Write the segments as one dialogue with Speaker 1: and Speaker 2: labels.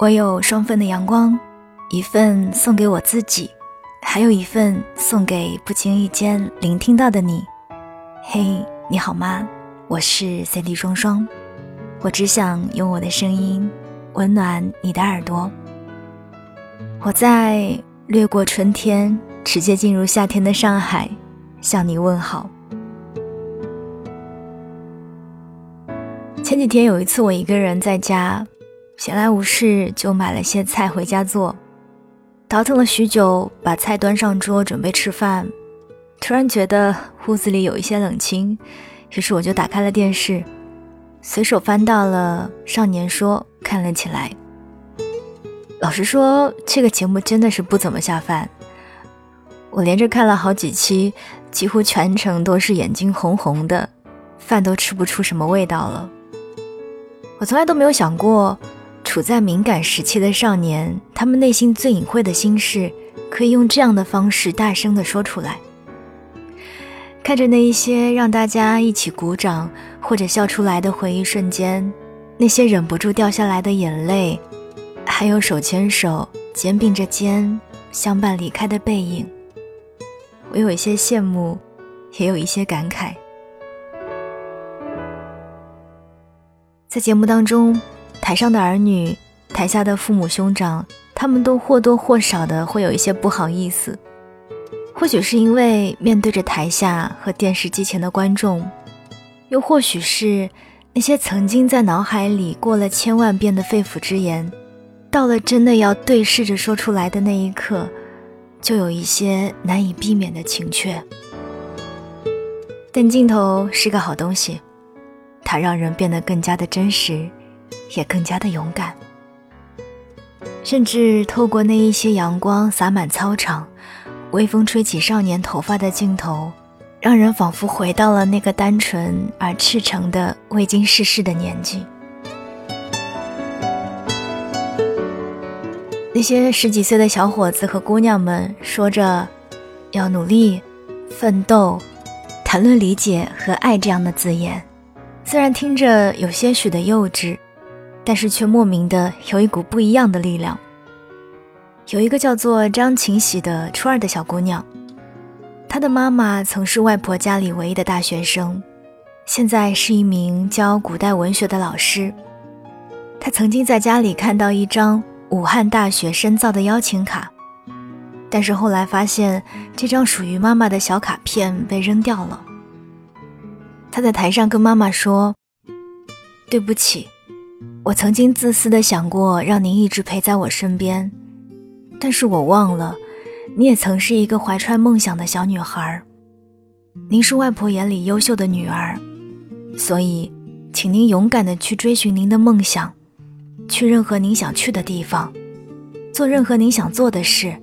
Speaker 1: 我有双份的阳光，一份送给我自己，还有一份送给不经意间聆听到的你。嘿，你好吗？我是 CD 双双，我只想用我的声音温暖你的耳朵。我在掠过春天，直接进入夏天的上海，向你问好。前几天有一次，我一个人在家。闲来无事，就买了些菜回家做。倒腾了许久，把菜端上桌，准备吃饭。突然觉得屋子里有一些冷清，于是我就打开了电视，随手翻到了《少年说》，看了起来。老实说，这个节目真的是不怎么下饭。我连着看了好几期，几乎全程都是眼睛红红的，饭都吃不出什么味道了。我从来都没有想过。处在敏感时期的少年，他们内心最隐晦的心事，可以用这样的方式大声地说出来。看着那一些让大家一起鼓掌或者笑出来的回忆瞬间，那些忍不住掉下来的眼泪，还有手牵手、肩并着肩相伴离开的背影，我有一些羡慕，也有一些感慨。在节目当中。台上的儿女，台下的父母兄长，他们都或多或少的会有一些不好意思。或许是因为面对着台下和电视机前的观众，又或许是那些曾经在脑海里过了千万遍的肺腑之言，到了真的要对视着说出来的那一刻，就有一些难以避免的情怯。但镜头是个好东西，它让人变得更加的真实。也更加的勇敢，甚至透过那一些阳光洒满操场，微风吹起少年头发的镜头，让人仿佛回到了那个单纯而赤诚的未经世事的年纪。那些十几岁的小伙子和姑娘们说着要努力、奋斗，谈论理解和爱这样的字眼，虽然听着有些许的幼稚。但是却莫名的有一股不一样的力量。有一个叫做张晴喜的初二的小姑娘，她的妈妈曾是外婆家里唯一的大学生，现在是一名教古代文学的老师。她曾经在家里看到一张武汉大学深造的邀请卡，但是后来发现这张属于妈妈的小卡片被扔掉了。她在台上跟妈妈说：“对不起。”我曾经自私的想过让您一直陪在我身边，但是我忘了，你也曾是一个怀揣梦想的小女孩。您是外婆眼里优秀的女儿，所以，请您勇敢的去追寻您的梦想，去任何您想去的地方，做任何您想做的事，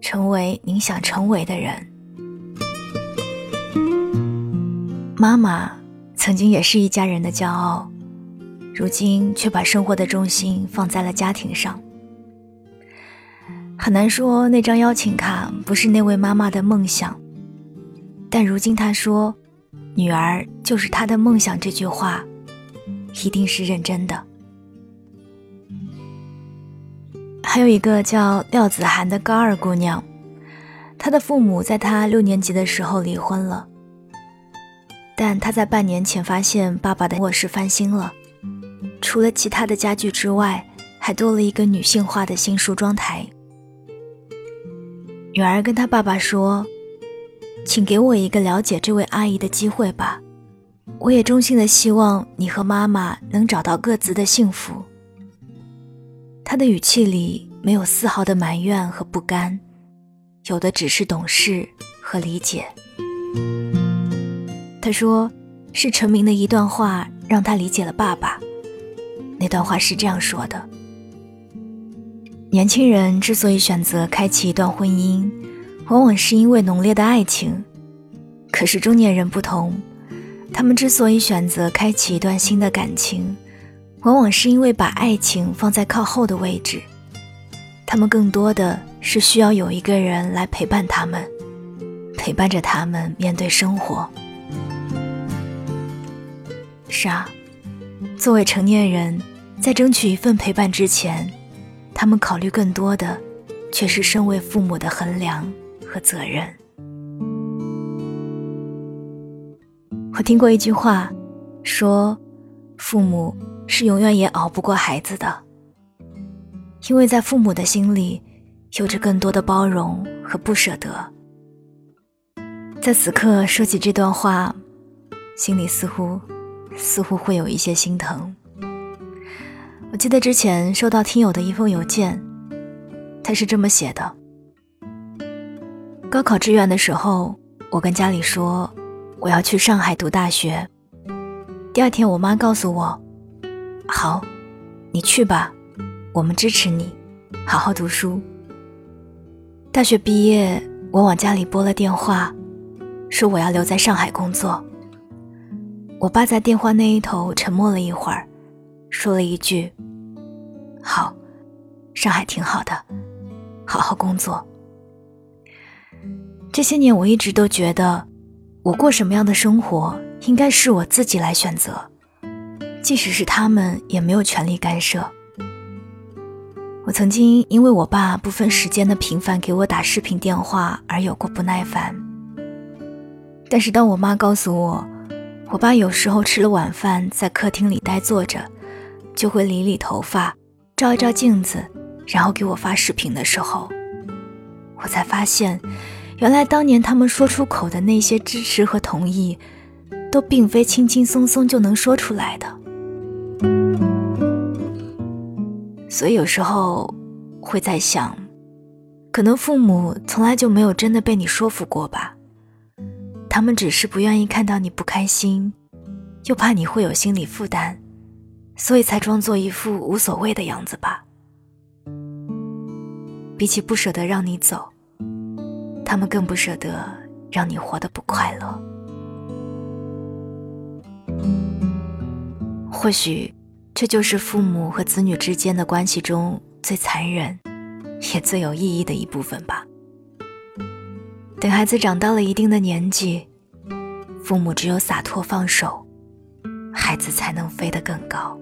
Speaker 1: 成为您想成为的人。妈妈曾经也是一家人的骄傲。如今却把生活的重心放在了家庭上，很难说那张邀请卡不是那位妈妈的梦想。但如今她说：“女儿就是她的梦想。”这句话，一定是认真的。还有一个叫廖子涵的高二姑娘，她的父母在她六年级的时候离婚了，但她在半年前发现爸爸的卧室翻新了。除了其他的家具之外，还多了一个女性化的新梳妆台。女儿跟她爸爸说：“请给我一个了解这位阿姨的机会吧，我也衷心的希望你和妈妈能找到各自的幸福。”她的语气里没有丝毫的埋怨和不甘，有的只是懂事和理解。他说：“是陈明的一段话让他理解了爸爸。”那段话是这样说的：年轻人之所以选择开启一段婚姻，往往是因为浓烈的爱情；可是中年人不同，他们之所以选择开启一段新的感情，往往是因为把爱情放在靠后的位置。他们更多的是需要有一个人来陪伴他们，陪伴着他们面对生活。是啊。作为成年人，在争取一份陪伴之前，他们考虑更多的，却是身为父母的衡量和责任。我听过一句话，说，父母是永远也熬不过孩子的，因为在父母的心里，有着更多的包容和不舍得。在此刻说起这段话，心里似乎，似乎会有一些心疼。我记得之前收到听友的一封邮件，他是这么写的：高考志愿的时候，我跟家里说我要去上海读大学。第二天，我妈告诉我：“好，你去吧，我们支持你，好好读书。”大学毕业，我往家里拨了电话，说我要留在上海工作。我爸在电话那一头沉默了一会儿。说了一句：“好，上海挺好的，好好工作。”这些年，我一直都觉得，我过什么样的生活应该是我自己来选择，即使是他们也没有权利干涉。我曾经因为我爸不分时间的频繁给我打视频电话而有过不耐烦，但是当我妈告诉我，我爸有时候吃了晚饭在客厅里呆坐着。就会理理头发，照一照镜子，然后给我发视频的时候，我才发现，原来当年他们说出口的那些支持和同意，都并非轻轻松松就能说出来的。所以有时候会在想，可能父母从来就没有真的被你说服过吧，他们只是不愿意看到你不开心，又怕你会有心理负担。所以才装作一副无所谓的样子吧。比起不舍得让你走，他们更不舍得让你活得不快乐。或许，这就是父母和子女之间的关系中最残忍，也最有意义的一部分吧。等孩子长到了一定的年纪，父母只有洒脱放手，孩子才能飞得更高。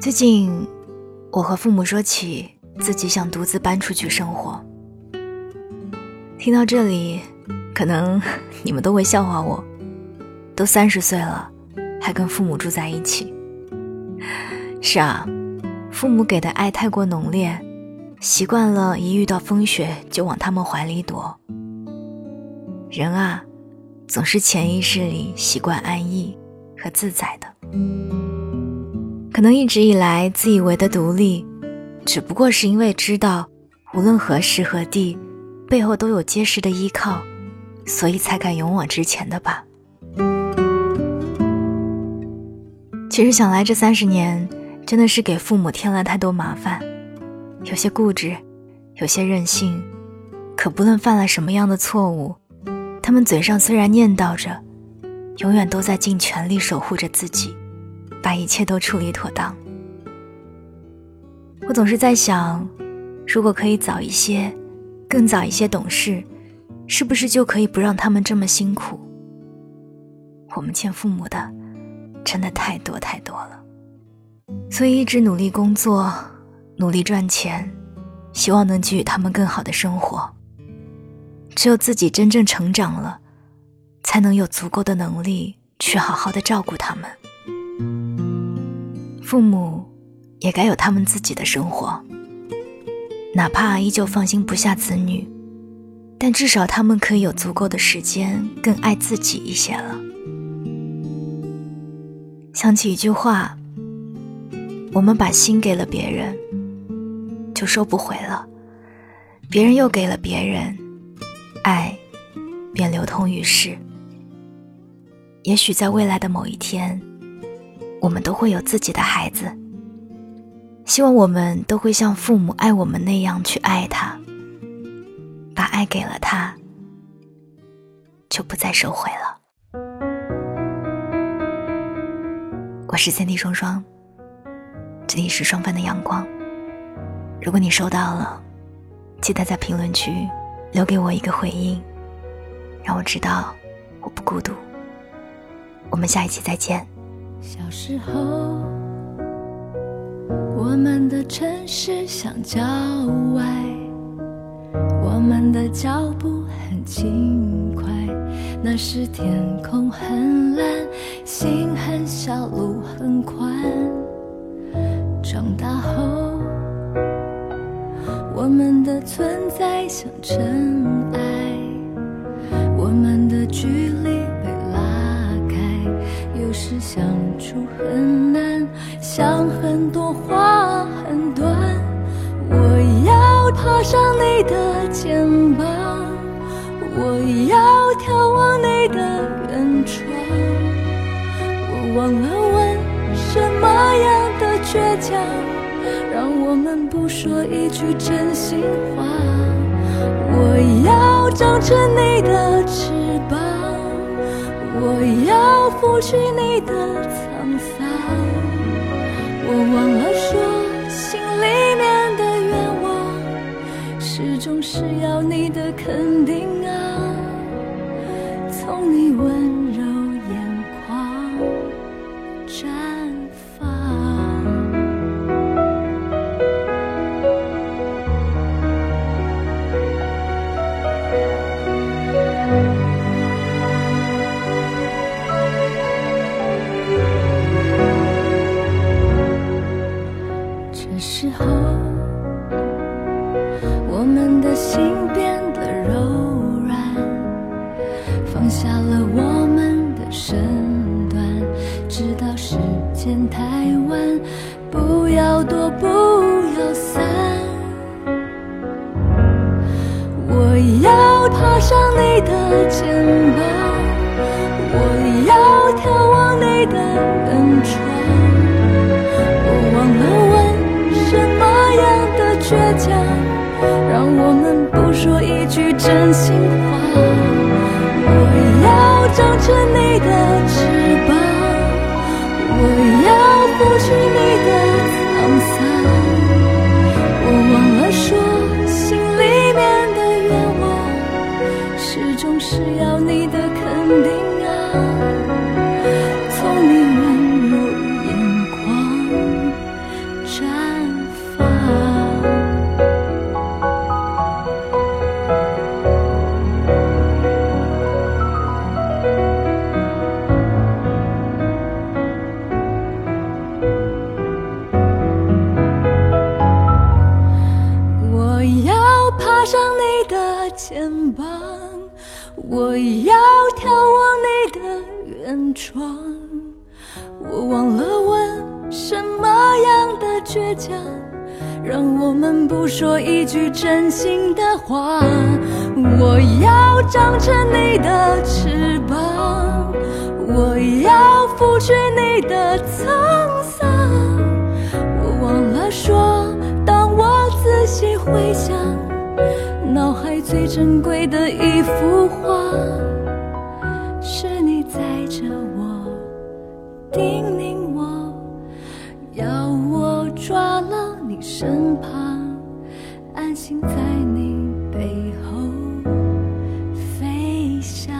Speaker 1: 最近，我和父母说起自己想独自搬出去生活。听到这里，可能 你们都会笑话我，都三十岁了，还跟父母住在一起。是啊，父母给的爱太过浓烈，习惯了一遇到风雪就往他们怀里躲。人啊，总是潜意识里习惯安逸和自在的。可能一直以来自以为的独立，只不过是因为知道，无论何时何地，背后都有结实的依靠，所以才敢勇往直前的吧。其实想来，这三十年真的是给父母添了太多麻烦，有些固执，有些任性，可不论犯了什么样的错误，他们嘴上虽然念叨着，永远都在尽全力守护着自己。把一切都处理妥当。我总是在想，如果可以早一些，更早一些懂事，是不是就可以不让他们这么辛苦？我们欠父母的，真的太多太多了。所以一直努力工作，努力赚钱，希望能给予他们更好的生活。只有自己真正成长了，才能有足够的能力去好好的照顾他们。父母也该有他们自己的生活，哪怕依旧放心不下子女，但至少他们可以有足够的时间更爱自己一些了。想起一句话：“我们把心给了别人，就收不回了；别人又给了别人，爱便流通于世。”也许在未来的某一天。我们都会有自己的孩子，希望我们都会像父母爱我们那样去爱他，把爱给了他，就不再收回了。我是三 D 双双，这里是双份的阳光。如果你收到了，记得在评论区留给我一个回应，让我知道我不孤独。我们下一期再见。
Speaker 2: 小时候，我们的城市像郊外，我们的脚步很轻快。那时天空很蓝，心很小，路很宽。长大后，我们的存在像尘埃，我们的距离被拉开，有时相处很难，想很多话很短。我要爬上你的肩膀，我要眺望你的远窗，我忘了问什么样的倔强，让我们不说一句真心话。我要长成你的翅膀，我要拂去你的沧桑。我忘了说，心里面的愿望，始终是要你的肯定时候，我们的心变得柔软，放下了我们的身段，知道时间太晚，不要躲，不要散。我要爬上你的肩说一句真心话。我要长成你的翅膀，我要拂去你的沧桑。我忘了说，心里面的愿望，始终是要你的窗。我忘了问什么样的倔强，让我们不说一句真心的话。我要长成你的翅膀，我要拂去你的沧桑。我忘了说，当我仔细回想，脑海最珍贵的一幅画，着我叮咛我要我抓牢你身旁安心在你背后飞翔。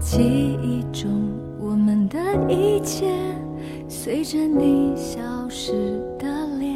Speaker 2: 记忆中我们的一切随着你消失的脸。